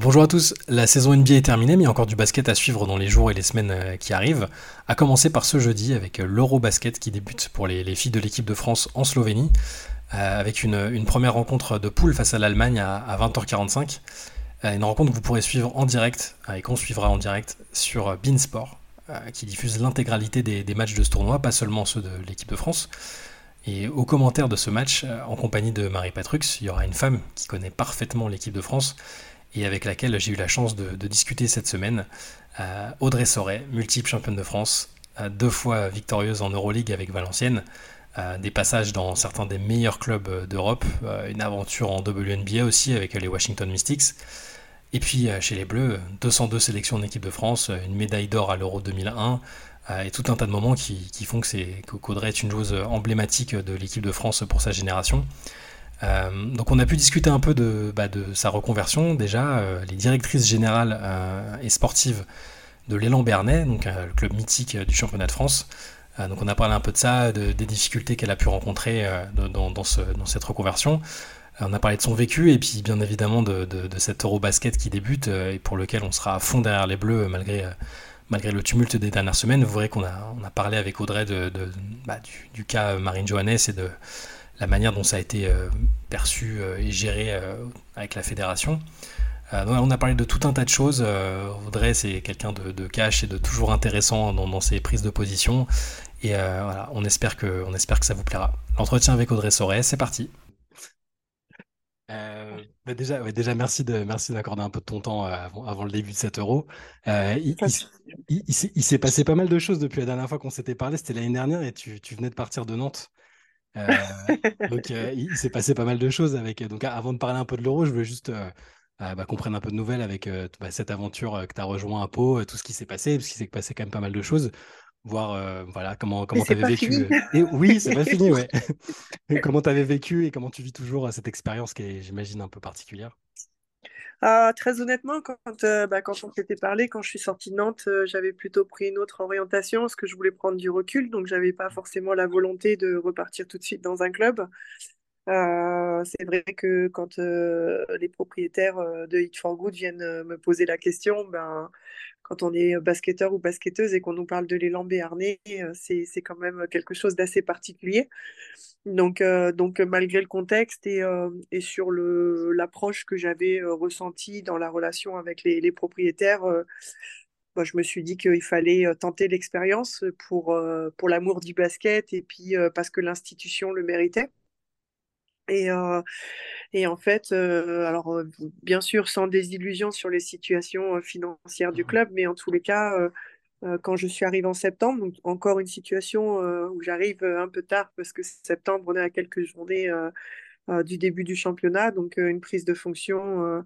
Bonjour à tous, la saison NBA est terminée mais il y a encore du basket à suivre dans les jours et les semaines euh, qui arrivent. À commencer par ce jeudi avec euh, l'Eurobasket qui débute pour les, filles de l'équipe de France en Slovénie, euh, avec une, première rencontre de poule face à l'Allemagne à, 20h45. une rencontre que vous pourrez suivre en direct et qu'on suivra en direct sur Beansport, qui diffuse l'intégralité des, des, matchs de ce tournoi, pas seulement ceux de l'équipe de France. Et au commentaire de ce match, en compagnie de Marie Patrux, il y aura une femme qui connaît parfaitement l'équipe de France et avec laquelle j'ai eu la chance de, discuter cette semaine. Euh, Audrey Soret, multiple championne de France, euh, deux fois victorieuse en Euroleague avec Valenciennes, euh, des passages dans certains des meilleurs clubs d'Europe, une aventure en WNBA aussi avec les Washington Mystics. Et puis chez les Bleus, 202 sélections en équipe de France, une médaille d'or à l'Euro 2001, et tout un tas de moments qui, font que qu'Audrey est une joueuse emblématique de l'équipe de France pour sa génération. Euh, donc on a pu discuter un peu de, bah, sa reconversion. Déjà, euh, les directrices générales euh, et sportives de l'élan Bernet, donc le club mythique du championnat de France. donc on a parlé un peu de ça, des difficultés qu'elle a pu rencontrer dans, cette reconversion. on a parlé de son vécu et puis bien évidemment de, cet Eurobasket qui débute et pour lequel on sera à fond derrière les Bleus malgré le tumulte des dernières semaines, vous verrez qu'on a, parlé avec Audrey de, bah, du, du, cas Marine Johannes et de, la manière dont ça a été euh, perçu euh, et géré euh, avec la fédération. on a parlé de tout un tas de choses. Audrey, c'est quelqu'un de, cash et de toujours intéressant dans, ses prises de position. Et voilà, on espère, que, on espère que ça vous plaira. L'entretien avec Audrey Soret, c'est parti. Bah déjà, déjà, merci de merci d'accorder un peu de ton temps avant, le début de 7 euros. il, il s'est passé pas mal de choses depuis la dernière fois qu'on s'était parlé. C'était l'année dernière et tu, tu, venais de partir de Nantes. Euh, donc, euh, il s'est passé pas mal de choses avec. Donc, avant de parler un peu de l'euro, je veux juste euh, bah, qu'on prenne un peu de nouvelles avec bah, cette aventure que tu as rejoint à Pau, tout ce qui s'est passé, parce qu'il s'est passé quand même pas mal de choses. Voir voilà, comment comment tu avais vécu. Et oui, c'est pas fini, ouais. comment tu avais vécu et comment tu vis toujours cette expérience qui est, j'imagine, un peu particulière. Ah, très honnêtement, quand, euh, bah, quand on s'était parlé, quand je suis sortie de Nantes, euh, j'avais plutôt pris une autre orientation, parce que je voulais prendre du recul, donc j'avais pas forcément la volonté de repartir tout de suite dans un club. Euh, c'est vrai que quand les propriétaires de Hit for Good viennent me poser la question, ben, quand on est basketteur ou basketteuse et qu'on nous parle de l'élan béarnais, c'est, c'est quand même quelque chose d'assez particulier. Donc, euh, donc malgré le contexte et, euh, et sur l'approche que j'avais euh, ressentie dans la relation avec les, les propriétaires, bah, je me suis dit qu'il fallait tenter l'expérience pour, pour l'amour du basket et puis parce que l'institution le méritait. Et, et en fait, alors bien sûr sans désillusion sur les situations financières du mmh club, mais en tous les cas, euh, quand je suis arrivée en septembre. Donc, encore une situation euh, où j'arrive euh, un peu tard parce que septembre, on est à quelques journées du début du championnat. Donc, une prise de fonction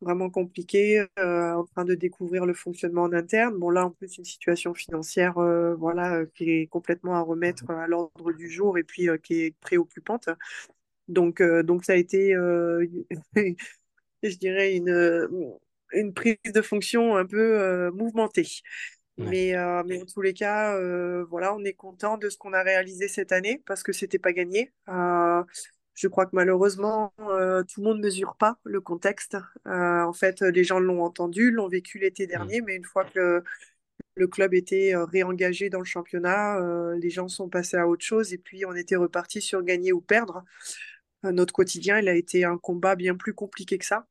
vraiment compliquée, en train de découvrir le fonctionnement en interne. Bon, là, en plus, une situation financière voilà, qui est complètement à remettre à l'ordre du jour et puis qui est préoccupante. Donc, donc ça a été, je dirais, une, une prise de fonction un peu mouvementée. Mais, euh, mais en tous les cas, euh, voilà, on est content de ce qu'on a réalisé cette année parce que c'était pas gagné. Euh, je crois que malheureusement, tout le monde ne mesure pas le contexte. en fait, les gens l'ont entendu, l'ont vécu l'été mmh. dernier, mais une fois que le club était réengagé dans le championnat, les gens sont passés à autre chose et puis on était reparti sur gagner ou perdre. Notre quotidien, il a été un combat bien plus compliqué que ça.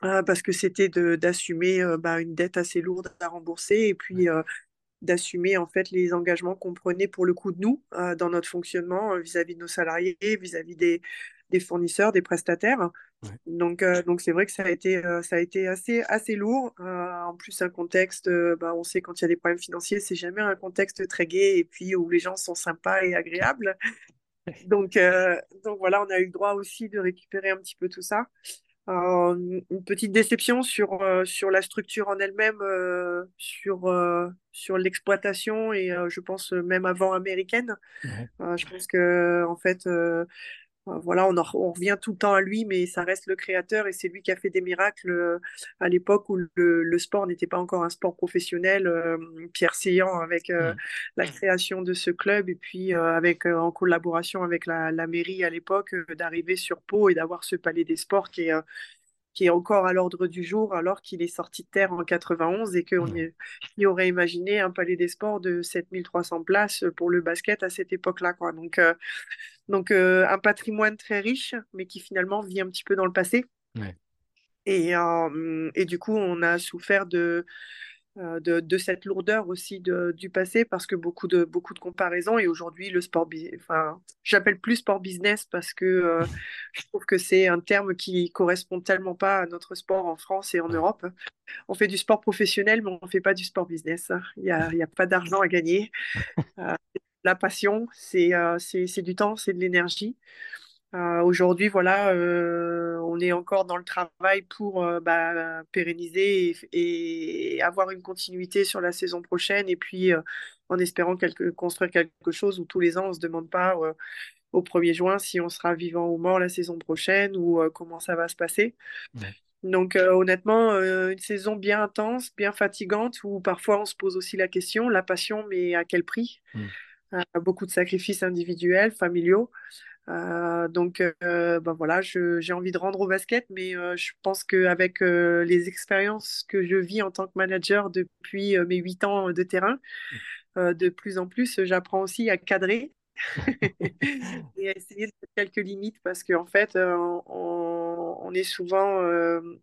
Ah, parce que c'était d'assumer bah, une dette assez lourde à rembourser et puis d'assumer en fait les engagements qu'on prenait pour le coup de nous dans notre fonctionnement vis-à-vis de nos salariés, vis-à-vis des, des, fournisseurs, des prestataires. Donc donc c'est vrai que ça a été ça a été assez assez lourd. en plus un contexte, bah, on sait quand il y a des problèmes financiers, c'est jamais un contexte très gai et puis où les gens sont sympas et agréables. Donc donc voilà, on a eu le droit aussi de récupérer un petit peu tout ça. Euh, une petite déception sur, euh, sur la structure en elle-même, euh, sur, sur l'exploitation et je pense même avant américaine. je pense que en fait, voilà, on, on, revient tout le temps à lui, mais ça reste le créateur et c'est lui qui a fait des miracles euh, à l'époque où le, le sport n'était pas encore un sport professionnel. Euh, Pierre Seillant avec euh, mm. la création de ce club et puis avec en collaboration avec la, la mairie à l'époque d'arriver sur Pau et d'avoir ce palais des sports qui est qui est encore à l'ordre du jour alors qu'il est sorti de terre en 91 et qu'on y, aurait imaginé un palais des sports de 7300 places pour le basket à cette époque-là. Quoi. Donc, euh, donc euh, un patrimoine très riche, mais qui finalement vit un petit peu dans le passé. Et, euh, et, du coup, on a souffert de, euh, de, cette lourdeur aussi du passé parce que beaucoup de, beaucoup de comparaisons et aujourd'hui le sport, enfin, j'appelle plus sport business parce que euh, je trouve que c'est un terme qui correspond tellement pas à notre sport en France et en Europe. On fait du sport professionnel mais on ne fait pas du sport business. Il n'y a, a, pas d'argent à gagner. Euh, la passion, c'est c'est du temps, c'est de l'énergie. Euh, aujourd'hui, voilà, euh, on est encore dans le travail pour euh, bah, pérenniser et, avoir une continuité sur la saison prochaine. Et puis, en espérant construire quelque chose où tous les ans, on ne se demande pas au 1er juin si on sera vivant ou mort la saison prochaine ou comment ça va se passer. Donc, honnêtement, une saison bien intense, bien fatigante, où parfois on se pose aussi la question, la passion, mais à quel prix? Mmh. Beaucoup de sacrifices individuels, familiaux. Euh, donc, euh, ben voilà, j'ai envie de rendre au basket, mais euh, je pense qu'avec les expériences que je vis en tant que manager depuis mes huit ans de terrain, de plus en plus, j'apprends aussi à cadrer et essayer de mettre quelques limites parce qu'en fait, on, est souvent,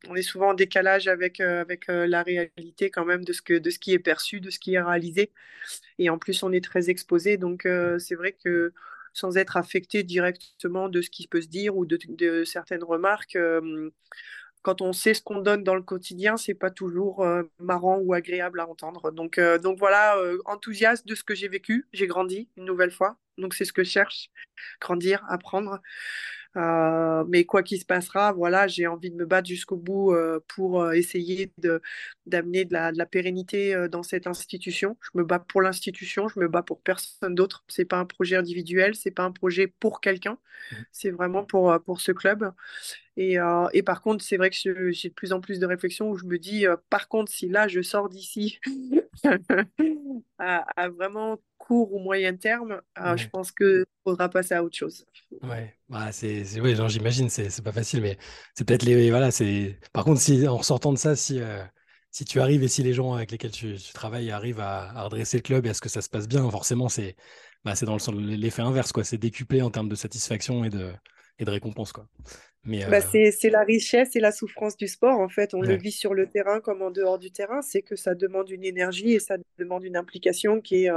on est souvent en décalage avec, avec la réalité quand même de ce, que, de ce qui est perçu, de ce qui est réalisé. Et en plus, on est très exposé. Donc, c'est vrai que sans être affecté directement de ce qui peut se dire ou de, certaines remarques. Euh, quand on sait ce qu'on donne dans le quotidien, c'est pas toujours euh, marrant ou agréable à entendre. Donc, euh, voilà, enthousiaste de ce que j'ai vécu. J'ai grandi une nouvelle fois. Donc c'est ce que je cherche, grandir, apprendre. Euh, mais quoi qu'il se passera, voilà, j'ai envie de me battre jusqu'au bout euh, pour euh, essayer d'amener de, la, de, la, pérennité dans cette institution. Je me bats pour l'institution, je me bats pour personne d'autre. C'est pas un projet individuel, c'est pas un projet pour quelqu'un, mmh. c'est vraiment pour, pour ce club. Et, et par contre, c'est vrai que j'ai de plus en plus de réflexions où je me dis, par contre, si là je sors d'ici à, à, vraiment court ou moyen terme, euh, je pense qu'il faudra passer à autre chose. Ouais, bah, c'est, oui, j'imagine, c'est, pas facile, mais c'est peut-être les. Voilà, c'est. Par contre, si en sortant de ça, si, euh, si tu arrives et si les gens avec lesquels tu, travailles arrivent à, redresser le club et à ce que ça se passe bien, forcément, c'est, bah, dans l'effet inverse, quoi. C'est décuplé en termes de satisfaction et de, et de récompense, quoi. Mais, bah, euh, c'est, la richesse et la souffrance du sport, en fait. On le vit sur le terrain comme en dehors du terrain. C'est que ça demande une énergie et ça demande une implication qui est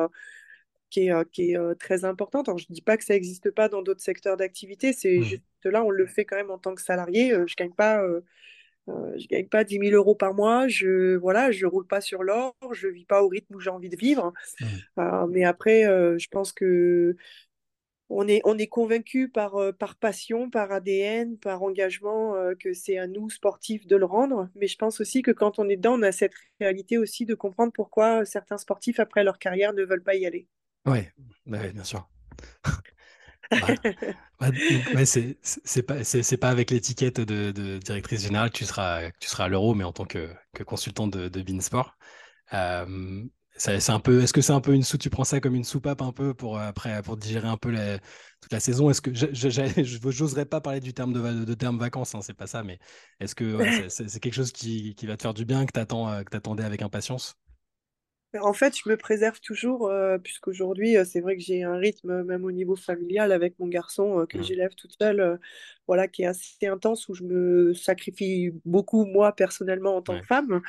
qui est, euh, qui est euh, très importante. Alors, je ne dis pas que ça n'existe pas dans d'autres secteurs d'activité, c'est mmh. juste là, on le fait quand même en tant que salarié. Je ne gagne pas. Je gagne pas 10 000 euros par mois, je voilà, je roule pas sur l'or, je vis pas au rythme où j'ai envie de vivre. Mmh. mais après, je pense que on est, on est convaincu par, par passion, par ADN, par engagement que c'est à nous, sportifs, de le rendre. Mais je pense aussi que quand on est dedans, on a cette réalité aussi de comprendre pourquoi certains sportifs, après leur carrière, ne veulent pas y aller. Ouais, bah bien sûr. Bah, c'est pas, avec l'étiquette de, de directrice générale que tu seras, tu seras à l'euro, mais en tant que, que consultant de, de Beansport. Euh, c'est un peu, est-ce que c'est un peu une soupe, tu prends ça comme une soupape un peu pour, après, pour digérer un peu toute la saison? Est-ce que je n'oserais pas parler du terme de, de terme vacances, hein, c'est pas ça, mais est-ce que c'est quelque chose qui, qui, va te faire du bien, que tu euh, attendais avec impatience? En fait, je me préserve toujours, euh, puisqu'aujourd'hui, euh, c'est vrai que j'ai un rythme, euh, même au niveau familial, avec mon garçon que mmh. j'élève toute seule, voilà, qui est assez intense, où je me sacrifie beaucoup, moi, personnellement, en tant que femme.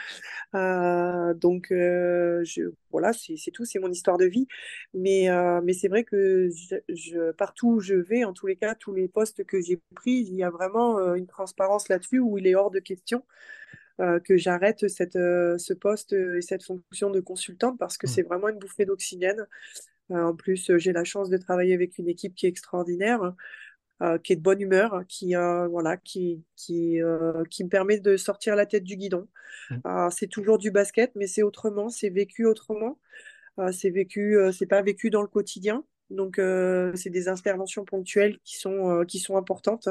donc, je, voilà, c'est tout, c'est mon histoire de vie. Mais, mais c'est vrai que je, partout où je vais, en tous les cas, tous les postes que j'ai pris, il y a vraiment une transparence là-dessus, où il est hors de question euh, que j'arrête cette, euh, ce poste et cette fonction de consultante parce que mmh. c'est vraiment une bouffée d'oxygène. Euh, en plus, j'ai la chance de travailler avec une équipe qui est extraordinaire. qui est de bonne humeur, qui, voilà, qui, qui, qui me permet de sortir la tête du guidon. Mmh. c'est toujours du basket, mais c'est autrement, c'est vécu autrement. c'est vécu, c'est pas vécu dans le quotidien. Donc, euh, c'est des interventions ponctuelles qui sont, euh, qui sont importantes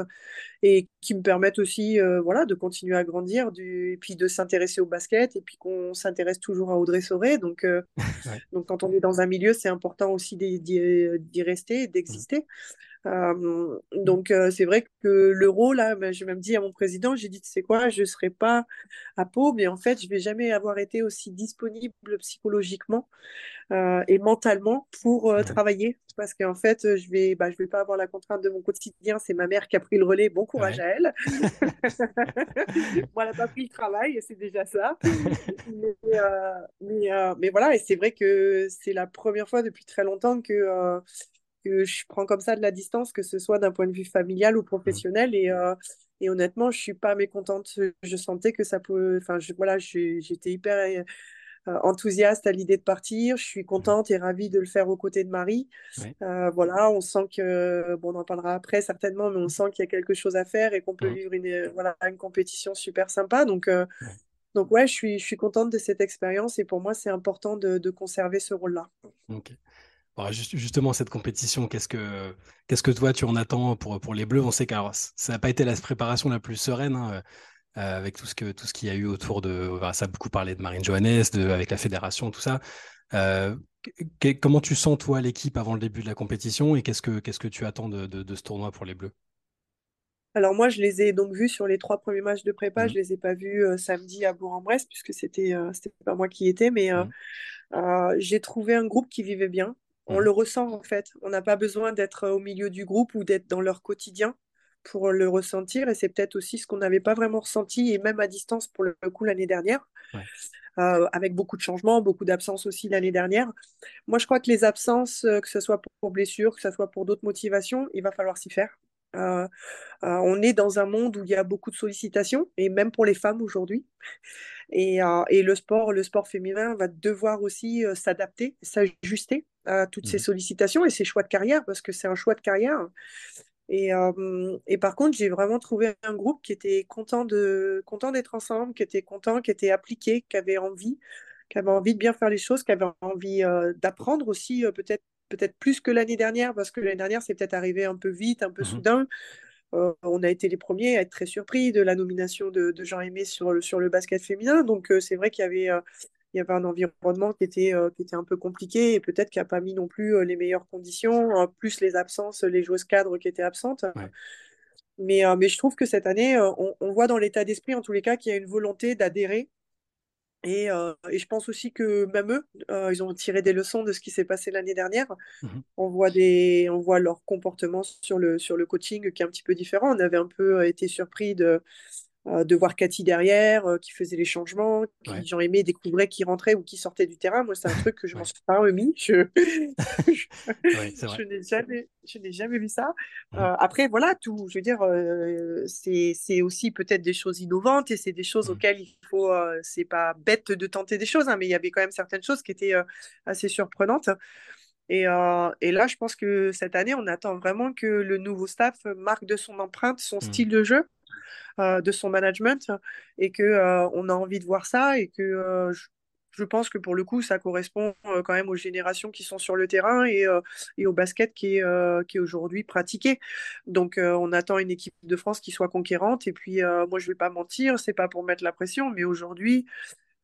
et qui me permettent aussi euh, voilà, de continuer à grandir, du... et puis de s'intéresser au basket, et puis qu'on s'intéresse toujours à Audrey Sauré. Donc, donc, quand on est dans un milieu, c'est important aussi d'y rester, d'exister. Euh, donc, euh, c'est vrai que l'euro, là, ben, je même dit à mon président, j'ai dit, tu sais quoi, je ne serai pas à Pau, mais en fait, je ne vais jamais avoir été aussi disponible psychologiquement euh, et mentalement pour travailler. Parce qu'en fait, je ne vais, bah, je vais pas avoir la contrainte de mon quotidien. C'est ma mère qui a pris le relais. Bon courage à elle. Moi, elle n'a pas pris le travail, et c'est déjà ça. mais, mais, mais, voilà, et c'est vrai que c'est la première fois depuis très longtemps que que je prends comme ça de la distance, que ce soit d'un point de vue familial ou mmh. professionnel. Et, euh, et honnêtement, je suis pas mécontente. Je sentais que ça peut. Enfin, je, voilà, j'étais hyper euh, enthousiaste à l'idée de partir. Je suis mmh. contente et ravie de le faire aux côtés de Marie. Euh, voilà, on sent que, bon, on en parlera après certainement, mais on sent qu'il y a quelque chose à faire et qu'on peut mmh. vivre une, voilà, une compétition super sympa. Donc, donc ouais, je suis, je suis contente de cette expérience et pour moi, c'est important de, de conserver ce rôle-là. Ok justement, cette compétition, qu'est-ce que, qu'est-ce que toi tu en attends pour, pour les Bleus? On sait que ça n'a pas été la préparation la plus sereine. Hein, euh, avec tout ce que tout ce qu'il y a eu autour de ça a beaucoup parlé de Marine Johannes de, avec la fédération tout ça euh, comment tu sens toi l'équipe avant le début de la compétition et qu'est-ce que qu'est-ce que tu attends de, de, ce tournoi pour les Bleus? Alors moi, je les ai donc vus sur les trois premiers matchs de prépa. Mmh. Je les ai pas vus euh, samedi à Bourg-en-Bresse puisque c'était c'était pas moi qui y étais, mais mmh. j'ai trouvé un groupe qui vivait bien. On mmh. le ressent en fait. On n'a pas besoin d'être au milieu du groupe ou d'être dans leur quotidien pour le ressentir. Et c'est peut-être aussi ce qu'on n'avait pas vraiment ressenti, et même à distance pour le coup l'année dernière, euh, avec beaucoup de changements, beaucoup d'absences aussi l'année dernière. Moi, je crois que les absences, euh, que ce soit pour blessures, que ce soit pour d'autres motivations, il va falloir s'y faire. Euh, on est dans un monde où il y a beaucoup de sollicitations, et même pour les femmes aujourd'hui. Et, et, le sport, le sport féminin va devoir aussi s'adapter, s'ajuster à toutes ces mmh. sollicitations et ces choix de carrière, parce que c'est un choix de carrière. Et, et par contre, j'ai vraiment trouvé un groupe qui était content de content d'être ensemble, qui était content, qui était appliqué, qui avait envie, qui avait envie de bien faire les choses, qui avait envie d'apprendre aussi, peut-être peut-être plus que l'année dernière, parce que l'année dernière, c'est peut-être arrivé un peu vite, un peu mmh soudain. on a été les premiers à être très surpris de la nomination de, Jean-Aimé sur le, sur le basket féminin. Donc, c'est vrai qu'il y avait il y avait un environnement qui était, euh, qui était un peu compliqué et peut-être qui n'a pas mis non plus euh, les meilleures conditions, euh, plus les absences, les joueuses cadres qui étaient absentes. Mais, mais je trouve que cette année, on, voit dans l'état d'esprit, en tous les cas, qu'il y a une volonté d'adhérer. Et, et, je pense aussi que même eux, ils ont tiré des leçons de ce qui s'est passé l'année dernière. Mmh on, voit des, on voit leur comportement sur le, sur le coaching qui est un petit peu différent. On avait un peu été surpris de, euh, de voir Cathy derrière, euh, qui faisait les changements, qui j'en aimais découvrait qui rentrait ou qui sortait du terrain. Moi, c'est un truc que je m'en suis pas remis. Je, je, n'ai jamais, je n'ai jamais vu ça. Mmh. Euh, après, voilà, tout. Je veux dire, c'est aussi peut-être des choses innovantes et c'est des choses mmh. auxquelles il faut. c'est pas bête de tenter des choses, hein, mais il y avait quand même certaines choses qui étaient assez surprenantes. Et, et, là, je pense que cette année, on attend vraiment que le nouveau staff marque de son empreinte, son mmh. style de jeu. Euh, de son management et que euh, on a envie de voir ça et que euh, je, pense que pour le coup, ça correspond quand même aux générations qui sont sur le terrain et, au basket qui est, aujourd'hui pratiqué. Donc, on attend une équipe de France qui soit conquérante. Et puis, moi, je ne vais pas mentir, c'est pas pour mettre la pression, mais aujourd'hui,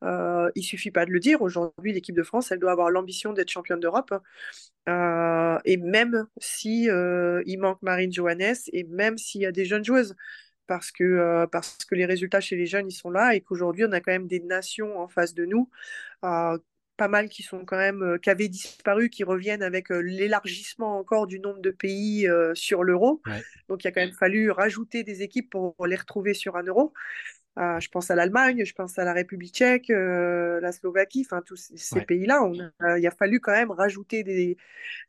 euh, il suffit pas de le dire. Aujourd'hui, l'équipe de France, elle doit avoir l'ambition d'être championne d'Europe. et même si il manque Marine Johannes et même s'il y a des jeunes joueuses, parce que, euh, parce que les résultats chez les jeunes, ils sont là et qu'aujourd'hui, on a quand même des nations en face de nous, euh, pas mal qui sont quand même, euh, qui avaient disparu, qui reviennent avec l'élargissement encore du nombre de pays sur l'euro. Donc, il a quand même fallu rajouter des équipes pour les retrouver sur un euro. Je pense à l'Allemagne, je pense à la République tchèque, la Slovaquie, enfin tous ces pays-là. il a fallu quand même rajouter des,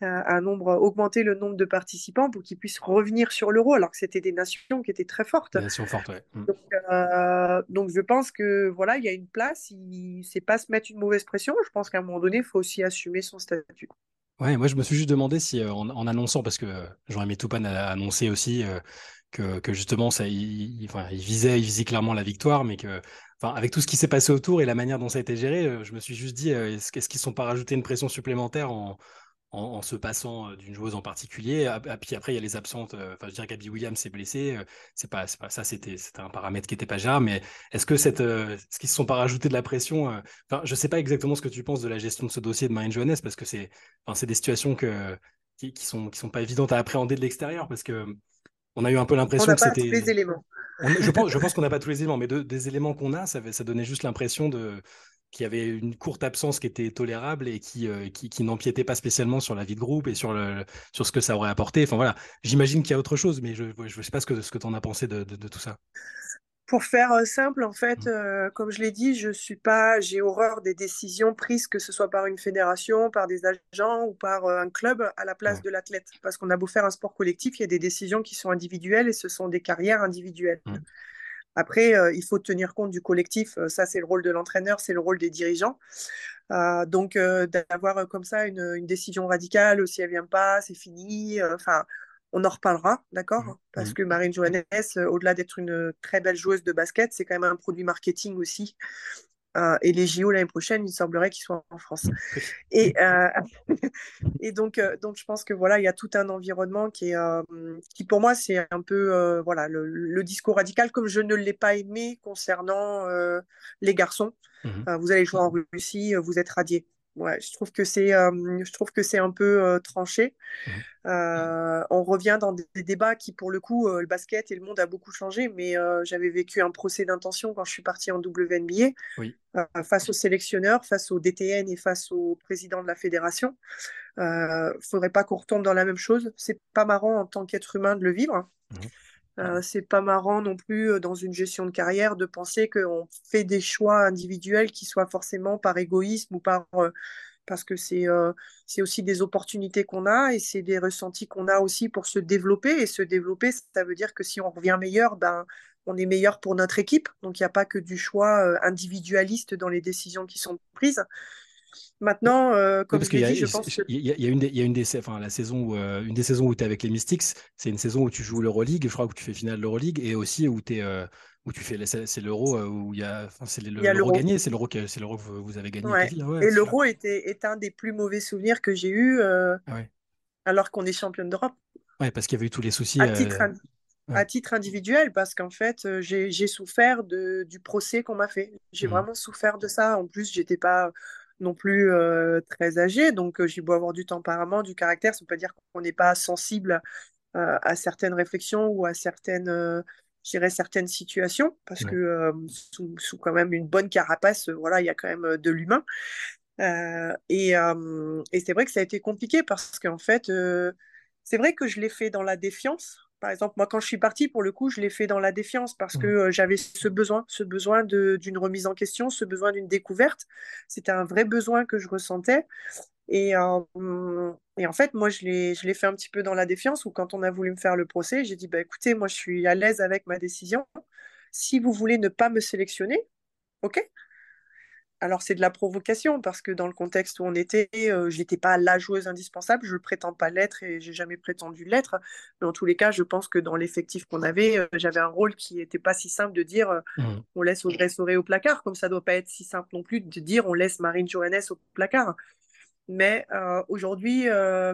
un nombre, augmenter le nombre de participants pour qu'ils puissent revenir sur l'euro, alors que c'était des nations qui étaient très fortes. Des nations fortes, mmh. Donc, donc, je pense que voilà, il y a une place. Il c'est pas se mettre une mauvaise pression. Je pense qu'à un moment donné, il faut aussi assumer son statut. Ouais, moi je me suis juste demandé si en, annonçant, parce que Jean-Aimé Toupane a annoncé aussi que, justement, ça, il, il visait clairement la victoire, mais que, avec tout ce qui s'est passé autour et la manière dont ça a été géré, euh, je me suis juste dit, euh, est-ce, qu'ils ne sont pas rajouté une pression supplémentaire en, en, se passant euh, d'une joueuse en particulier? Et puis après, il y a les absentes. Enfin, je dirais qu'Abby Williams s'est blessée. C'est pas, ça, c'était, un paramètre qui n'était pas gérable. Mais est-ce que cette, est-ce qu'ils se sont pas rajouté de la pression Enfin, je sais pas exactement ce que tu penses de la gestion de ce dossier de Marine Johannes parce que c'est, enfin, c'est des situations que qui, qui, sont, qui sont pas évidentes à appréhender de l'extérieur parce que on a eu un peu l'impression que c'était. On n'a pas tous les éléments. je pense, je pense qu'on n'a pas tous les éléments, mais des éléments qu'on a, ça, ça donnait juste l'impression de qu'il y avait une courte absence qui était tolérable et qui, euh, qui, qui n'empiétait pas spécialement sur la vie de groupe et sur, le, sur ce que ça aurait apporté. Enfin voilà, j'imagine qu'il y a autre chose, mais je ne sais pas ce que, ce que tu en as pensé de, de, tout ça. Pour faire euh, simple, en fait, mmh. euh, comme je l'ai dit, je suis pas, j'ai horreur des décisions prises, que ce soit par une fédération, par des agents ou par un club à la place de l'athlète. Parce qu'on a beau faire un sport collectif, il y a des décisions qui sont individuelles et ce sont des carrières individuelles. Mmh. Après, euh, il faut tenir compte du collectif. Euh, ça, c'est le rôle de l'entraîneur, c'est le rôle des dirigeants. Euh, donc, d'avoir comme ça une, décision radicale, si elle vient pas, c'est fini. Enfin, on en reparlera, d'accord mmh. Parce mmh. que Marine Johannes, au-delà d'être une très belle joueuse de basket, c'est quand même un produit marketing aussi. Euh, et les JO l'année prochaine, il semblerait qu'ils soient en France. Et, euh, et donc, euh, donc, je pense que voilà, il y a tout un environnement qui est, qui pour moi, c'est un peu voilà le, discours radical, comme je ne l'ai pas aimé concernant les garçons. Mmh vous allez jouer en Russie, vous êtes radiés. Ouais, je trouve que c'est, je trouve que c'est un peu tranché. Mmh on revient dans des, débats qui, pour le coup, le basket et le monde a beaucoup changé. Mais j'avais vécu un procès d'intention quand je suis partie en WNBA oui. face aux sélectionneurs, face au DTN et face au président de la fédération. Il ne faudrait pas qu'on retombe dans la même chose. C'est pas marrant en tant qu'être humain de le vivre. Mmh euh, c'est pas marrant non plus dans une gestion de carrière de penser qu'on fait des choix individuels qui soient forcément par égoïsme ou par parce que c'est c'est aussi des opportunités qu'on a et c'est des ressentis qu'on a aussi pour se développer. Et se développer ça veut dire que si on revient meilleur ben on est meilleur pour notre équipe. Donc il n'y a pas que du choix individualiste dans les décisions qui sont prises Maintenant, euh, comme je dit, je pense Il y, a une des, y a une des, enfin, la saison où, euh, une des saisons où tu es avec les Mystics, c'est une saison où tu joues l'Euroleague, je crois que tu fais finale de l'Euroleague, et aussi où, es, euh, où tu fais, c'est l'Euro où il y a, c'est l'Euro gagné, c'est l'Euro que, que vous avez gagné. et l'Euro était, est un des plus mauvais souvenirs que j'ai eu ah alors qu'on est championne d'Europe. Ouais, parce qu'il y avait eu tous les soucis. À titre, à titre individuel, parce qu'en fait, j'ai souffert de, du procès qu'on m'a fait. J'ai mmh. vraiment souffert de ça. En plus, j'étais pas non plus très âgé, donc j'ai beau avoir du tempérament, du caractère, ça ne veut pas dire qu'on n'est pas sensible à certaines réflexions ou à certaines, certaines situations, parce que sous, quand même une bonne carapace, voilà, il y a quand même de l'humain. et, et c'est vrai que ça a été compliqué parce qu'en fait, c'est vrai que je l'ai fait dans la défiance, par exemple, moi, quand je suis partie, pour le coup, je l'ai fait dans la défiance parce que mmh. euh, j'avais ce besoin, ce besoin d'une remise en question, ce besoin d'une découverte. C'était un vrai besoin que je ressentais. Et, euh, et en fait, moi, je l'ai fait un petit peu dans la défiance, où quand on a voulu me faire le procès, j'ai dit, bah, écoutez, moi, je suis à l'aise avec ma décision. Si vous voulez ne pas me sélectionner, OK, alors c'est de la provocation parce que dans le contexte où on était, euh, je n'étais pas la joueuse indispensable, je ne prétends pas l'être et j'ai jamais prétendu l'être. Mais en tous les cas, je pense que dans l'effectif qu'on avait, euh, j'avais un rôle qui n'était pas si simple de dire euh, mmh. on laisse Audrey Soré au placard, comme ça ne doit pas être si simple non plus de dire on laisse Marine Johannes au placard. Mais aujourd'hui,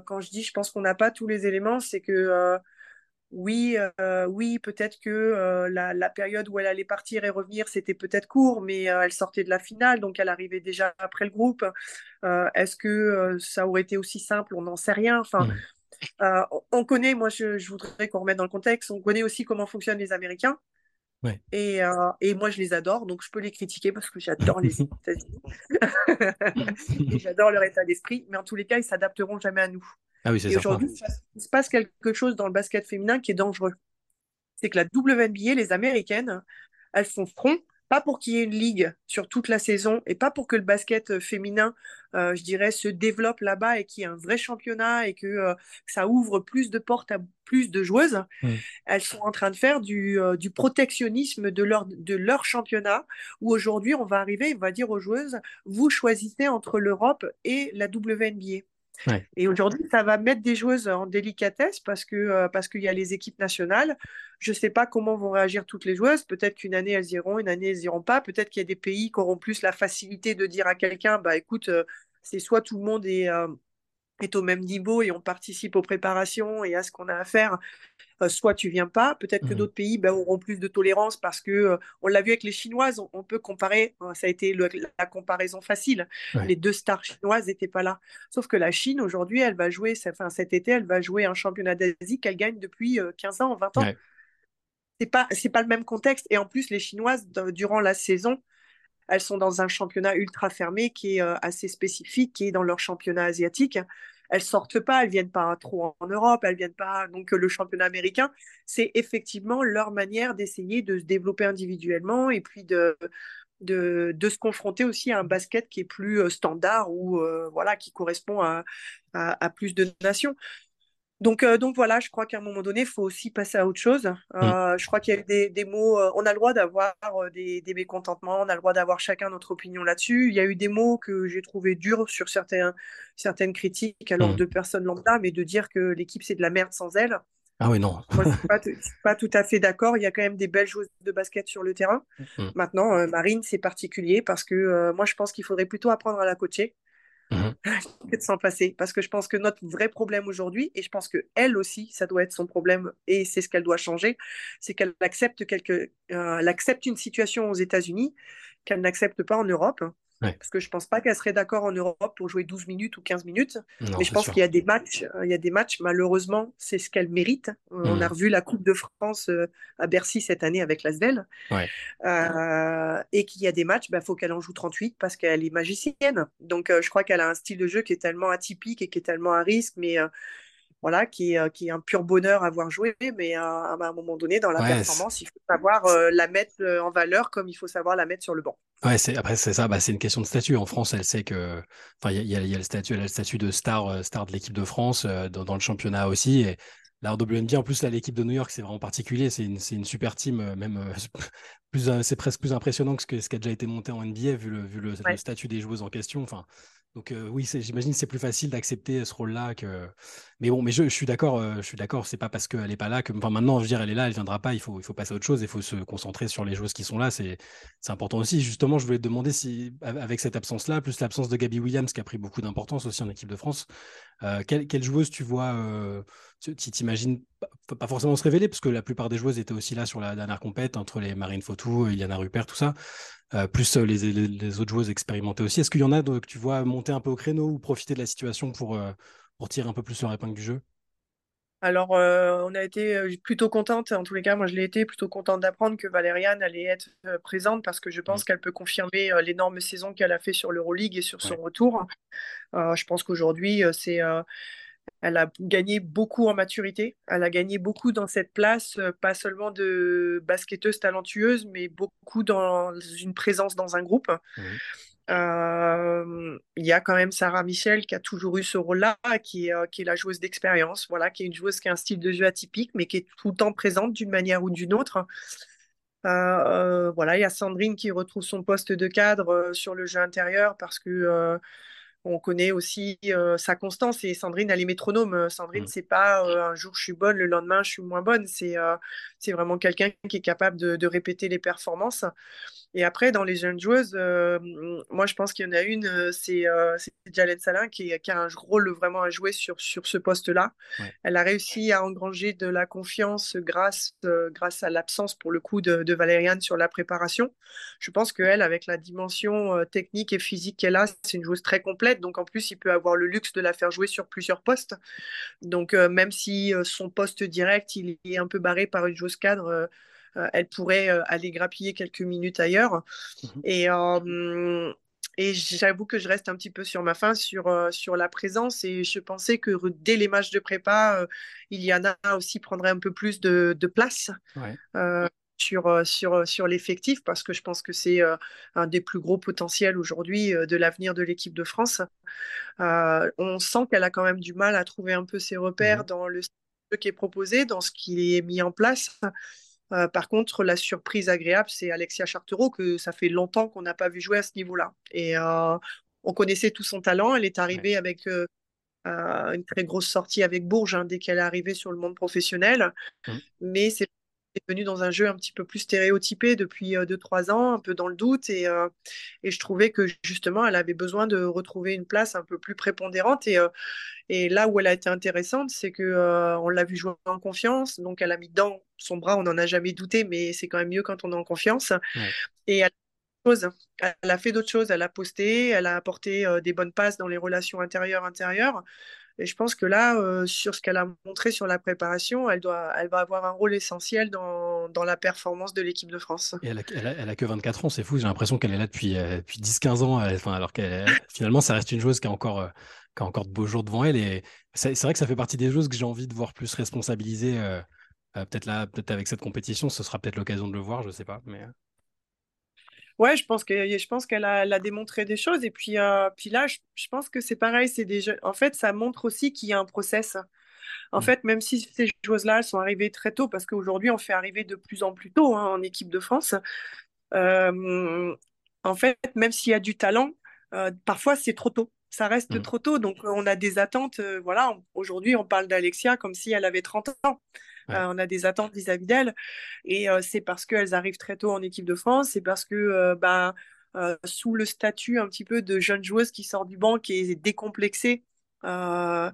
quand je dis je pense qu'on n'a pas tous les éléments, c'est que oui, euh, oui, peut-être que euh, la, période où elle allait partir et revenir, c'était peut-être court, mais euh, elle sortait de la finale, donc elle arrivait déjà après le groupe. Est-ce que ça aurait été aussi simple? On n'en sait rien. Enfin, mmh. on connaît, moi je, voudrais qu'on remette dans le contexte, on connaît aussi comment fonctionnent les Américains. Et, et, moi, je les adore, donc je peux les critiquer parce que j'adore les États-Unis. j'adore leur état d'esprit, mais en tous les cas, ils s'adapteront jamais à nous. Ah oui, et aujourd'hui, il se passe quelque chose dans le basket féminin qui est dangereux. C'est que la WNBA, les Américaines, elles font front, pas pour qu'il y ait une ligue sur toute la saison et pas pour que le basket féminin, euh, je dirais, se développe là-bas et qu'il y ait un vrai championnat et que, euh, ça ouvre plus de portes à plus de joueuses. Elles sont en train de faire du, euh, du protectionnisme de leur, de leur championnat où aujourd'hui, on va arriver, on va dire aux joueuses, vous choisissez entre l'Europe et la WNBA. Et aujourd'hui, ça va mettre des joueuses en délicatesse parce euh, qu'il y a les équipes nationales. Je ne sais pas comment vont réagir toutes les joueuses. Peut-être qu'une année elles iront, une année elles iront pas. Peut-être qu'il y a des pays qui auront plus la facilité de dire à quelqu'un, bah écoute, euh, c'est soit tout le monde est euh, est au même niveau et on participe aux préparations et à ce qu'on a à faire, euh, soit tu viens pas. Peut-être que Mhm. d'autres pays ben, auront plus de tolérance parce que euh, on l'a vu avec les Chinoises, on, on peut comparer. euh, ça a été le- la comparaison facile. Ouais. Les deux stars chinoises n'étaient pas là. Sauf que la Chine aujourd'hui, elle va jouer, enfin cet été, elle va jouer un championnat d'Asie qu'elle gagne depuis euh, 15 ans, 20 ans. Ouais. C'est pas, c'est pas le même contexte. Et en plus, les Chinoises, durant la saison, elles sont dans un championnat ultra fermé qui est euh, assez spécifique, qui est dans leur championnat asiatique. Elles sortent pas, elles viennent pas trop en Europe, elles viennent pas. Donc le championnat américain, c'est effectivement leur manière d'essayer de se développer individuellement et puis de, se confronter aussi à un basket qui est plus euh, standard ou euh, voilà qui correspond à plus de nations. Donc, euh, donc voilà, je crois qu'à un moment donné, il faut aussi passer à autre chose. Mhm. Euh, je crois qu'il y a eu des, des mots, euh, on a le droit d'avoir des, des mécontentements, on a le droit d'avoir chacun notre opinion là-dessus. Il y a eu des mots que j'ai trouvé durs sur certains, certaines critiques, alors Mhm. de personnes lambda, mais de dire que l'équipe c'est de la merde sans elle. Ah oui, non. Moi, je suis pas, t- je suis pas tout à fait d'accord. Il y a quand même des belles joueuses de basket sur le terrain. Mhm. Maintenant, Marine, c'est particulier parce que moi, je pense qu'il faudrait plutôt apprendre à la coacher Que de s'en passer. Parce que je pense que notre vrai problème aujourd'hui, et je pense que elle aussi, ça doit être son problème, et c'est ce qu'elle doit changer, c'est qu'elle accepte quelque, euh, elle accepte une situation aux États-Unis qu'elle n'accepte pas en Europe. Ouais. Parce que je pense pas qu'elle serait d'accord en Europe pour jouer 12 minutes ou 15 minutes. Non, mais je pense qu'il y a des matchs, euh, il y a des matchs, malheureusement, c'est ce qu'elle mérite. On a Mhm. revu la Coupe de France euh, à Bercy cette année avec l'Asvel. Ouais. Euh, et qu'il y a des matchs, il faut qu'elle en joue 38 parce qu'elle est magicienne. Donc, euh, je crois qu'elle a un style de jeu qui est tellement atypique et qui est tellement à risque, mais euh, voilà, qui est, qui est un pur bonheur à voir jouer. Mais à un moment donné, dans la Ouais, performance, il faut savoir la mettre en valeur comme il faut savoir la mettre sur le banc. Ouais, c'est après c'est ça, bah, c'est une question de statut. En France, elle sait que, enfin, il y y a- le statut, elle a le statut de star, euh, star de l'équipe de France euh, dans, le championnat aussi. La en plus, là, l'équipe de New York, c'est vraiment particulier. C'est une, super team, euh, même euh, plus, euh, c'est presque plus impressionnant que ce, que ce qui a déjà été monté en NBA vu le, vu le, le Ouais. statut des joueuses en question. Enfin, donc euh, oui, j'imagine que c'est plus facile d'accepter ce rôle-là que. Mais bon, mais je, je suis d'accord, je suis d'accord. C'est pas parce qu'elle est pas là que, enfin, maintenant, je veux dire, elle est là, elle viendra pas. Il faut, il faut passer à autre chose. Il faut se concentrer sur les joueuses qui sont là. C'est, c'est important aussi. Justement, je voulais te demander si, avec cette absence-là, plus l'absence de Gabi Williams, qui a pris beaucoup d'importance aussi en équipe de France, euh, quelle, joueuse tu vois, euh, tu t'imagines pas, forcément se révéler, parce que la plupart des joueuses étaient aussi là sur la dernière compète, entre les Marine Fautou, Iliana Rupert, tout ça, euh, plus euh, les, les- autres joueuses expérimentées aussi. Est-ce qu'il y en a que tu vois monter un peu au créneau ou profiter de la situation pour, pour tirer un peu plus leur épingle du jeu? Alors, euh, on a été euh, plutôt contente, en tous les cas, moi je l'ai été plutôt contente d'apprendre que Valériane allait être euh, présente parce que je pense Mm. qu'elle peut confirmer euh, l'énorme saison qu'elle a fait sur l'Euroleague et sur son retour. Euh, je pense qu'aujourd'hui, c'est, elle a gagné beaucoup en maturité. Elle a gagné beaucoup dans cette place, pas seulement de basketteuse talentueuse, mais beaucoup dans une présence dans un groupe. Euh, il y a quand même Sarah Michel qui a toujours eu ce rôle-là, qui est, euh, qui est la joueuse d'expérience, voilà, qui est une joueuse qui a un style de jeu atypique, mais qui est tout le temps présente d'une manière ou d'une autre. Euh, euh, voilà, il y a Sandrine qui retrouve son poste de cadre sur le jeu intérieur parce que on connaît aussi sa constance et Sandrine, elle est métronome. Sandrine, Mm. c'est pas un jour je suis bonne, le lendemain je suis moins bonne. C'est c'est vraiment quelqu'un qui est capable de, de répéter les performances. Et après, dans les jeunes joueuses, euh, moi je pense qu'il y en a une, euh, c'est euh, Jalen Salin qui, qui a un rôle vraiment à jouer sur, sur ce poste-là. Ouais. Elle a réussi à engranger de la confiance grâce, euh, grâce à l'absence, pour le coup, de, de Valériane sur la préparation. Je pense qu'elle, avec la dimension technique et physique qu'elle a, c'est une joueuse très complète. Donc en plus, il peut avoir le luxe de la faire jouer sur plusieurs postes. Donc même si son poste direct, il est un peu barré par une joueuse cadre, elle pourrait euh, aller grappiller quelques minutes ailleurs. Mhm. Et, euh, et j'avoue que je reste un petit peu sur ma faim sur, euh, sur la présence. Et je pensais que dès les matchs de prépa, euh, Iliana aussi prendrait un peu plus de, de place. Ouais. euh, sur, euh, sur, sur l'effectif parce que je pense que c'est euh, un des plus gros potentiels aujourd'hui euh, de l'avenir de l'équipe de France. Euh, on sent qu'elle a quand même du mal à trouver un peu ses repères dans le qui est proposé, dans ce qui est mis en place. Euh, par contre, la surprise agréable, c'est Alexia Chartereau, que ça fait longtemps qu'on n'a pas vu jouer à ce niveau-là. Et euh, on connaissait tout son talent. Elle est arrivée avec euh, une très grosse sortie avec Bourges hein, dès qu'elle est arrivée sur le monde professionnel. Mhm. Mais c'est est venue dans un jeu un petit peu plus stéréotypé depuis 2-3 ans, un peu dans le doute. Et, et, je trouvais que justement, elle avait besoin de retrouver une place un peu plus prépondérante. Et, et là où elle a été intéressante, c'est que on l'a vu jouer en confiance. Donc, elle a mis dedans son bras, on n'en a jamais douté, mais c'est quand même mieux quand on est en confiance. Et elle elle a fait d'autres choses, elle a posté, elle a apporté des bonnes passes dans les relations intérieures-intérieures. Et je pense que là, euh, sur ce qu'elle a montré sur la préparation, elle, doit, elle va avoir un rôle essentiel dans, dans la performance de l'équipe de France. Et elle a, elle, a, que 24 ans, c'est fou. J'ai l'impression qu'elle est là depuis, euh, depuis 10-15 ans. Enfin, alors qu'elle finalement, ça reste une joueuse qui a encore, euh, qui a encore de beaux jours devant elle. Et c'est vrai que ça fait partie des choses que j'ai envie de voir plus responsabilisées. peut-être là, peut-être avec cette compétition, ce sera peut-être l'occasion de le voir, je sais pas. Mais Ouais, je pense que je pense qu'elle a, démontré des choses. Et puis, euh, puis là, je, pense que c'est pareil. C'est des En fait, ça montre aussi qu'il y a un process. En mmh. fait, même si ces choses-là sont arrivées très tôt, parce qu'aujourd'hui, on fait arriver de plus en plus tôt hein, en équipe de France. Euh, en fait, même s'il y a du talent, euh, parfois c'est trop tôt. Ça reste mmh. trop tôt. Donc, on a des attentes. voilà, aujourd'hui, on parle d'Alexia comme si elle avait 30 ans. Euh, on a des attentes vis-à-vis d'elles. Et euh, c'est parce qu'elles arrivent très tôt en équipe de France. C'est parce que, euh, bah, sous le statut un petit peu de jeune joueuse qui sort du banc, qui est décomplexée, bah,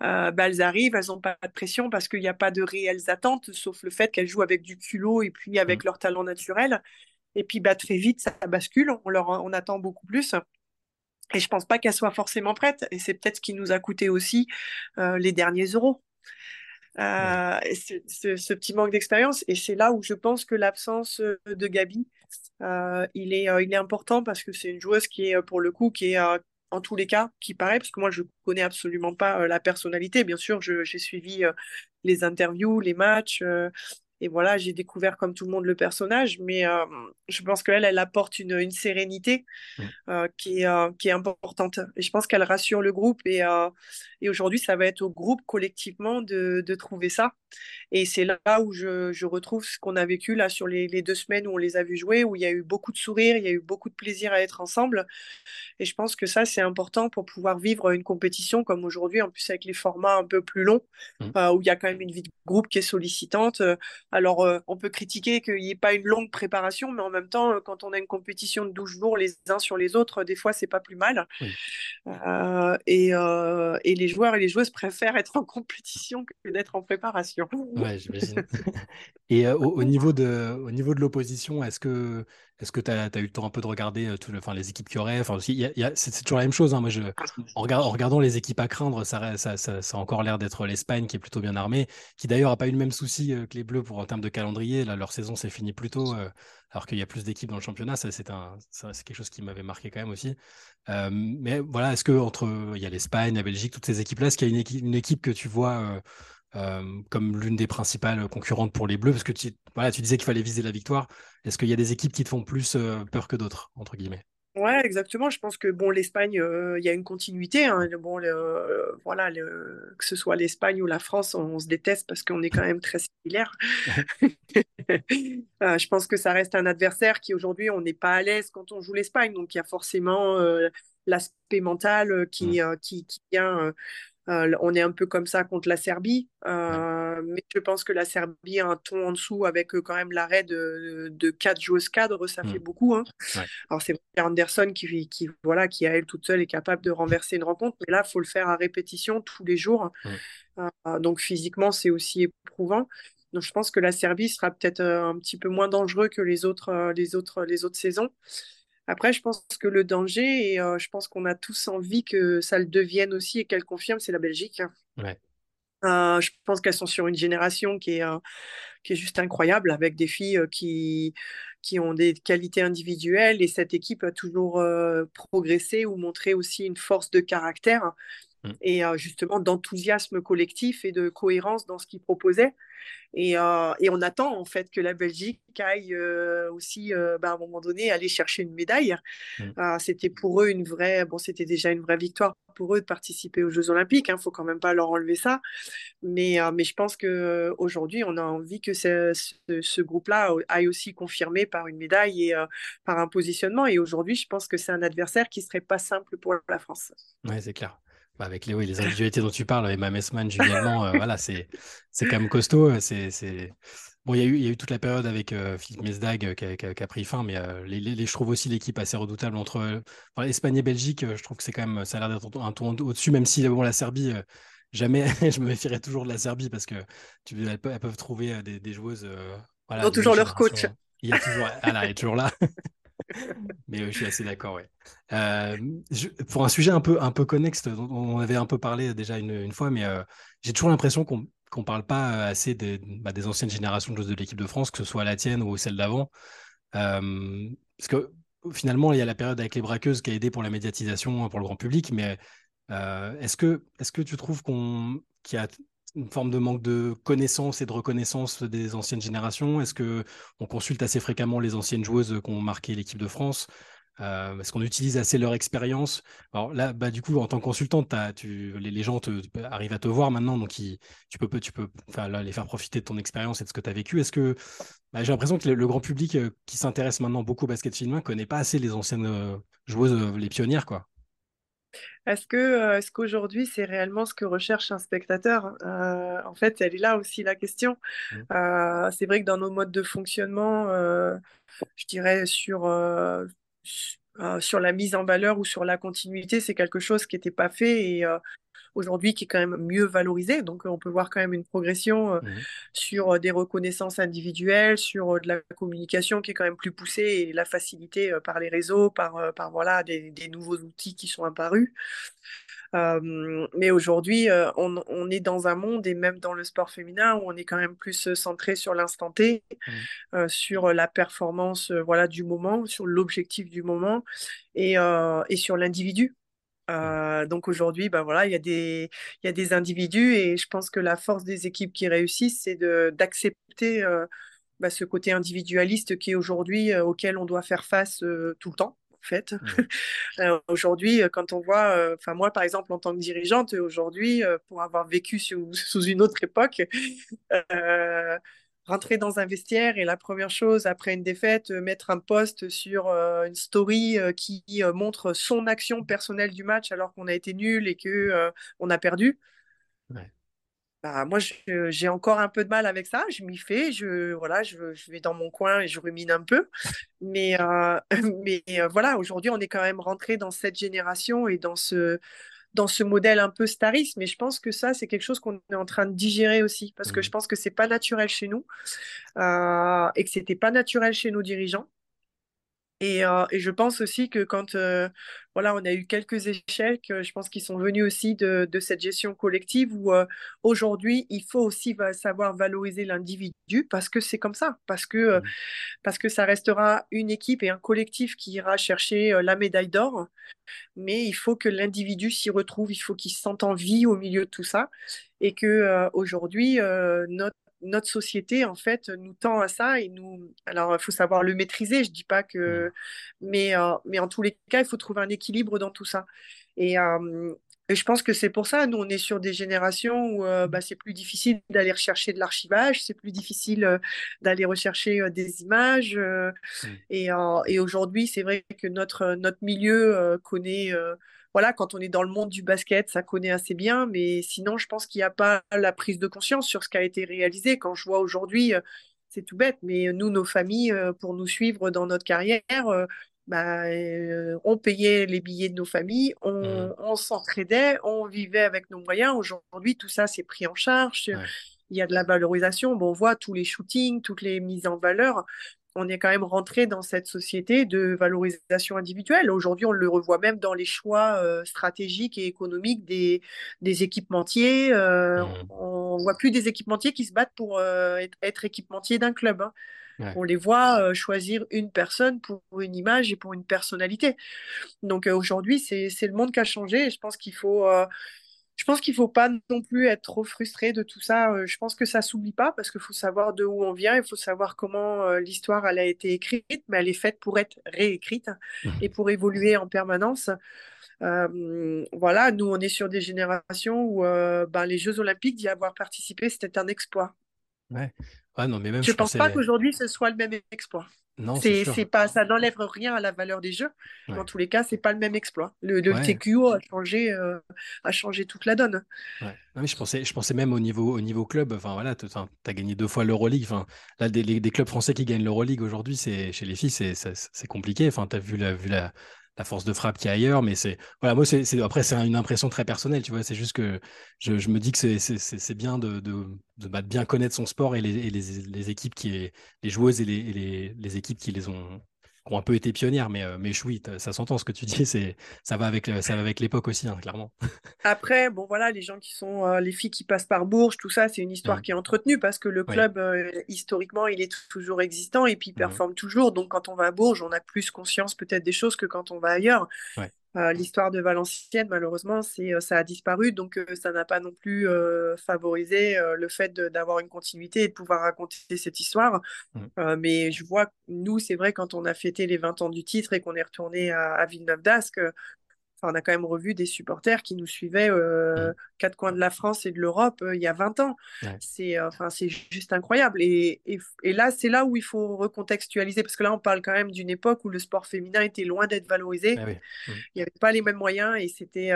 elles arrivent, elles n'ont pas de pression parce qu'il n'y a pas de réelles attentes, sauf le fait qu'elles jouent avec du culot et puis avec mmh. leur talent naturel. Et puis bah, très vite, ça bascule, on, leur, on attend beaucoup plus. Et je pense pas qu'elles soient forcément prêtes. Et c'est peut-être ce qui nous a coûté aussi les derniers euros. Euh, ce, petit manque d'expérience. Et c'est là où je pense que l'absence euh, de Gabi, euh, il, est, il est important parce que c'est une joueuse qui est, pour le coup, qui est en tous les cas, qui paraît, parce que moi je connais absolument pas la personnalité. Bien sûr, j'ai suivi les interviews, les matchs, et voilà, j'ai découvert comme tout le monde le personnage, mais euh, je pense qu'elle, elle apporte une, une sérénité mmh. euh, qui, est, euh, qui est importante. Et je pense qu'elle rassure le groupe. Et, et aujourd'hui, ça va être au groupe collectivement de, de trouver ça. Et c'est là où je, je, retrouve ce qu'on a vécu là sur les, les, deux semaines où on les a vus jouer, où il y a eu beaucoup de sourires, il y a eu beaucoup de plaisir à être ensemble. Et je pense que ça, c'est important pour pouvoir vivre une compétition comme aujourd'hui, en plus avec les formats un peu plus longs, mmh. où il y a quand même une vie de groupe qui est sollicitante. Alors, euh, on peut critiquer qu'il n'y ait pas une longue préparation, mais en même temps, euh, quand on a une compétition de 12 jours les uns sur les autres, des fois, c'est pas plus mal. Euh, et, les joueurs et les joueuses préfèrent être en compétition que d'être en préparation. Ouais, j'imagine. et au, niveau de, au niveau de l'opposition, est-ce que est-ce que tu as, eu le temps un peu de regarder euh, tout les équipes qu'il y aurait? Enfin, C'est toujours la même chose. Hein. Moi, je, en, regardant les équipes à craindre, ça, a encore l'air d'être l'Espagne qui est plutôt bien armée, qui d'ailleurs n'a pas eu le même souci euh, que les Bleus pour, en termes de calendrier. Là, leur saison s'est finie plus tôt, euh, alors qu'il y a plus d'équipes dans le championnat. C'est quelque chose qui m'avait marqué quand même aussi. mais voilà, est-ce que entre il y a l'Espagne, la Belgique, toutes ces équipes-là, est-ce qu'il y a une équipe, que tu vois comme l'une des principales concurrentes pour les Bleus Parce que tu, voilà, tu disais qu'il fallait viser la victoire. Est-ce qu'il y a des équipes qui te font plus euh, peur que d'autres, entre guillemets? Ouais, exactement. Je pense que bon, l'Espagne, euh, il y a une continuité. Hein. Bon, voilà, que ce soit l'Espagne ou la France, on, se déteste parce qu'on est quand même très similaires. je pense que ça reste un adversaire qui aujourd'hui, on n'est pas à l'aise quand on joue l'Espagne. Donc, il y a forcément l'aspect mental qui, mmh. qui, qui, vient euh, on est un peu comme ça contre la Serbie, euh, mais je pense que la Serbie a un ton en dessous avec euh, quand même l'arrêt de, de quatre joueuses cadres, ça fait mm. beaucoup. Hein. Alors c'est Anderson qui, qui, voilà, qui à elle toute seule est capable de renverser une rencontre, mais là, il faut le faire à répétition tous les jours. Mm. donc physiquement, c'est aussi éprouvant. Donc je pense que la Serbie sera peut-être un petit peu moins dangereux que les autres, les autres, les autres saisons. Après, je pense que le danger, et euh, je pense qu'on a tous envie que ça le devienne aussi et qu'elle confirme, c'est la Belgique. Euh, je pense qu'elles sont sur une génération qui est, euh, qui est juste incroyable, avec des filles qui, qui ont des qualités individuelles, et cette équipe a toujours progressé ou montré aussi une force de caractère mm. et justement d'enthousiasme collectif et de cohérence dans ce qu'ils proposaient. Euh, et, on attend en fait que la Belgique aille euh, aussi, euh, bah, à un moment donné, aller chercher une médaille. Mm. c'était pour eux une vraie, bon, c'était déjà une vraie victoire pour eux de participer aux Jeux Olympiques. Il hein, ne faut quand même pas leur enlever ça. Mais, mais je pense que aujourd'hui, on a envie que ce, ce, groupe-là aille aussi confirmé par une médaille et par un positionnement. Et aujourd'hui, je pense que c'est un adversaire qui serait pas simple pour la France. Oui, c'est clair. Bah, avec les, les individualités dont tu parles, Emma Messman, Julien euh, voilà, c'est quand même costaud. C'est Bon, il y, a eu, il y a eu toute la période avec Philippe Mesdag qui a, qui, a, pris fin, mais les, les, je trouve aussi l'équipe assez redoutable entre enfin, Espagne et Belgique. je trouve que c'est quand même, ça a l'air d'être un tour au-dessus, même si bon, la Serbie, jamais, je me méfierais toujours de la Serbie parce que tu, elles, peuvent, trouver des, des joueuses. voilà, Ils ont toujours leur coach. Il y a toujours, elle est toujours là. Mais je suis assez d'accord, ouais. Euh, pour un sujet un peu, un peu connexe, on avait un peu parlé déjà une, une fois, mais euh, j'ai toujours l'impression qu'on qu'on parle pas assez des, bah, des anciennes générations de de l'équipe de France, que ce soit la tienne ou celle d'avant. Euh, parce que finalement, il y a la période avec les braqueuses qui a aidé pour la médiatisation, pour le grand public, mais est-ce que, est que tu trouves qu'on qu'il y a une forme de manque de connaissance et de reconnaissance des anciennes générations? Est-ce que on consulte assez fréquemment les anciennes joueuses qui ont marqué l'équipe de France? Euh, Est-ce qu'on utilise assez leur expérience? Alors là, bah, du coup, en tant que consultante, tu, les, gens arrivent à te voir maintenant, donc tu peux, tu peux les faire profiter de ton expérience et de ce que tu as vécu. Est-ce que bah, j'ai l'impression que le, grand public euh, qui s'intéresse maintenant beaucoup au basket féminin connaît pas assez les anciennes euh, joueuses, les pionnières, quoi est-ce que, euh, est-ce qu'aujourd'hui, c'est réellement ce que recherche un spectateur euh, En fait, elle est là aussi la question. Mmh. Euh, c'est vrai que dans nos modes de fonctionnement, je dirais sur, sur la mise en valeur ou sur la continuité, c'est quelque chose qui n'était pas fait et aujourd'hui qui est quand même mieux valorisé. Donc on peut voir quand même une progression euh, mmh sur euh, des reconnaissances individuelles, sur euh, de la communication qui est quand même plus poussée et la facilité par les réseaux, par, par voilà, des, nouveaux outils qui sont apparus. Mais aujourd'hui, on, est dans un monde, et même dans le sport féminin, où on est quand même plus centré sur l'instant T, mmh. sur la performance voilà, du moment, sur l'objectif du moment et, et sur l'individu. Euh, donc aujourd'hui, ben voilà, il y, a des, il y a des individus et je pense que la force des équipes qui réussissent, c'est d'accepter euh, bah, ce côté individualiste qui est aujourd'hui euh, auquel on doit faire face tout le temps. En fait, aujourd'hui, quand on voit, enfin moi par exemple en tant que dirigeante, aujourd'hui, pour avoir vécu sous, sous une autre époque, rentrer dans un vestiaire et la première chose après une défaite, euh, mettre un post sur euh, une story euh, qui montre son action personnelle du match alors qu'on a été nul et que on a perdu. Bah, moi, j'ai encore un peu de mal avec ça. Je m'y fais. Je, voilà, je, je, vais dans mon coin et je rumine un peu. Mais, mais voilà, aujourd'hui, on est quand même rentré dans cette génération et dans ce, dans ce modèle un peu stariste, mais je pense que ça, c'est quelque chose qu'on est en train de digérer aussi, parce que je mmh. pense que c'est pas naturel chez nous euh, et que c'était pas naturel chez nos dirigeants. Et, euh, et, je pense aussi que quand euh, voilà, on a eu quelques échecs, je pense qu'ils sont venus aussi de, de, cette gestion collective où aujourd'hui, il faut aussi savoir valoriser l'individu parce que c'est comme ça, parce que, mmh. parce que ça restera une équipe et un collectif qui ira chercher la médaille d'or mais il faut que l'individu s'y retrouve, il faut qu'il se sente en vie au milieu de tout ça, et que euh, aujourd'hui euh, notre notre société en fait nous tend à ça et nous alors il faut savoir le maîtriser je dis pas que mmh. mais euh, mais en tous les cas il faut trouver un équilibre dans tout ça et et je pense que c'est pour ça, nous, on est sur des générations où euh, bah, c'est plus difficile d'aller rechercher de l'archivage, c'est plus difficile euh, d'aller rechercher euh, des images. Mmh. Et, et aujourd'hui, c'est vrai que notre, notre milieu connaît, voilà, quand on est dans le monde du basket, ça connaît assez bien, mais sinon, je pense qu'il n'y a pas la prise de conscience sur ce qui a été réalisé. Quand je vois aujourd'hui, c'est tout bête, mais nous, nos familles, pour nous suivre dans notre carrière, bah, euh, on payait les billets de nos familles, on, mmh. s'entraidait, on vivait avec nos moyens. Aujourd'hui, tout ça, c'est pris en charge. Il y a de la valorisation. Bon, on voit tous les shootings, toutes les mises en valeur. On est quand même rentré dans cette société de valorisation individuelle. Aujourd'hui, on le revoit même dans les choix euh, stratégiques et économiques des, des équipementiers. Euh, mmh. On voit plus des équipementiers qui se battent pour être, équipementiers d'un club. Hein. On les voit euh, choisir une personne pour une image et pour une personnalité. Donc euh, aujourd'hui, c'est le monde qui a changé et je pense qu'il faut euh, je pense qu'il faut pas non plus être trop frustré de tout ça. Je pense que ça s'oublie pas parce qu'il faut savoir de où on vient, il faut savoir comment l'histoire elle a été écrite, mais elle est faite pour être réécrite mmh. et pour évoluer en permanence. voilà, nous on est sur des générations où ben, les Jeux Olympiques d'y avoir participé, c'était un exploit. Ouais. non, mais même, je ne pense pas qu'aujourd'hui ce soit le même exploit. Non, c'est c'est pas, ça n'enlève rien à la valeur des jeux. Dans tous les cas, c'est pas le même exploit. Le, le TQO a changé, euh, a changé toute la donne. Ouais. je pensais, je pensais même au niveau, au niveau club. Enfin voilà, tu as gagné deux fois l'Euroleague. Enfin là, des, des, clubs français qui gagnent l'Euroleague aujourd'hui, c'est chez les filles, c'est compliqué. Enfin, as vu la, vu la, la force de frappe qui est ailleurs, mais c'est voilà, moi c'est après c'est une impression très personnelle, tu vois. C'est juste que je, me dis que c'est bien de, de, de, bah, bien connaître son sport et les, les, les équipes qui les joueuses et les, les, équipes qui les ont qui ont un peu été pionnières, mais, euh, mais oui, ça s'entend ce que tu dis, c'est ça va avec ça va avec l'époque aussi, hein, clairement. Après, bon voilà, les gens qui sont euh, les filles qui passent par Bourges, tout ça, c'est une histoire qui est entretenue parce que le club euh, historiquement, il est toujours existant et puis il mmh performe toujours. Donc quand on va à Bourges, on a plus conscience peut-être des choses que quand on va ailleurs. Euh, l'histoire de Valenciennes, malheureusement, c'est, euh, ça a disparu, donc euh, ça n'a pas non plus favorisé le fait d'avoir une continuité et de pouvoir raconter cette histoire. Mmh. mais je vois, nous, c'est vrai, quand on a fêté les 20 ans du titre et qu'on est retourné à, à Villeneuve d'Ascq, on a quand même revu des supporters qui nous suivaient euh, quatre coins de la France et de l'Europe euh, il y a 20 ans. C'est euh, enfin c'est juste incroyable. Et, et, là, c'est là où il faut recontextualiser parce que là, on parle quand même d'une époque où le sport féminin était loin d'être valorisé. Ah mmh. Il n'y avait pas les mêmes moyens et c'était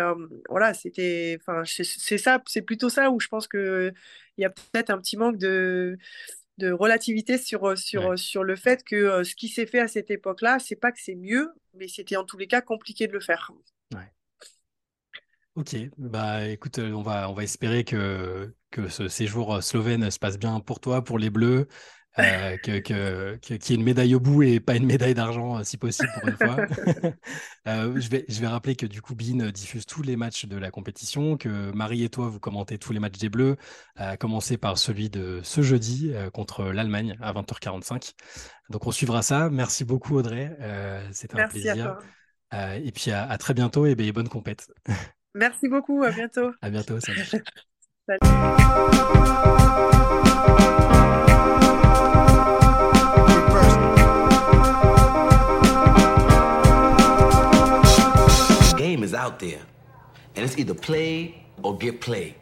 voilà, c'était enfin c'est ça, c'est plutôt ça où je pense que il y a peut-être un petit manque de de relativité sur, sur, sur le fait que ce qui s'est fait à cette époque-là, c'est pas que c'est mieux, mais c'était en tous les cas compliqué de le faire. Ok, bah écoute, euh, on va, on va espérer que, que ce séjour euh, slovène se passe bien pour toi, pour les Bleus, euh, que, que, qu'il y ait une médaille au bout et pas une médaille d'argent si possible pour une fois. je, vais, je vais rappeler que du coup, Bean diffuse tous les matchs de la compétition, que Marie et toi, vous commentez tous les matchs des Bleus, à commencer par celui de ce jeudi contre l'Allemagne à 20h45. Donc on suivra ça. Merci beaucoup Audrey, c'était un plaisir. Et puis à, très bientôt et ben, bonne compète. Merci beaucoup, à bientôt. À bientôt, salut. salut. game is out there, and it's either play or get played.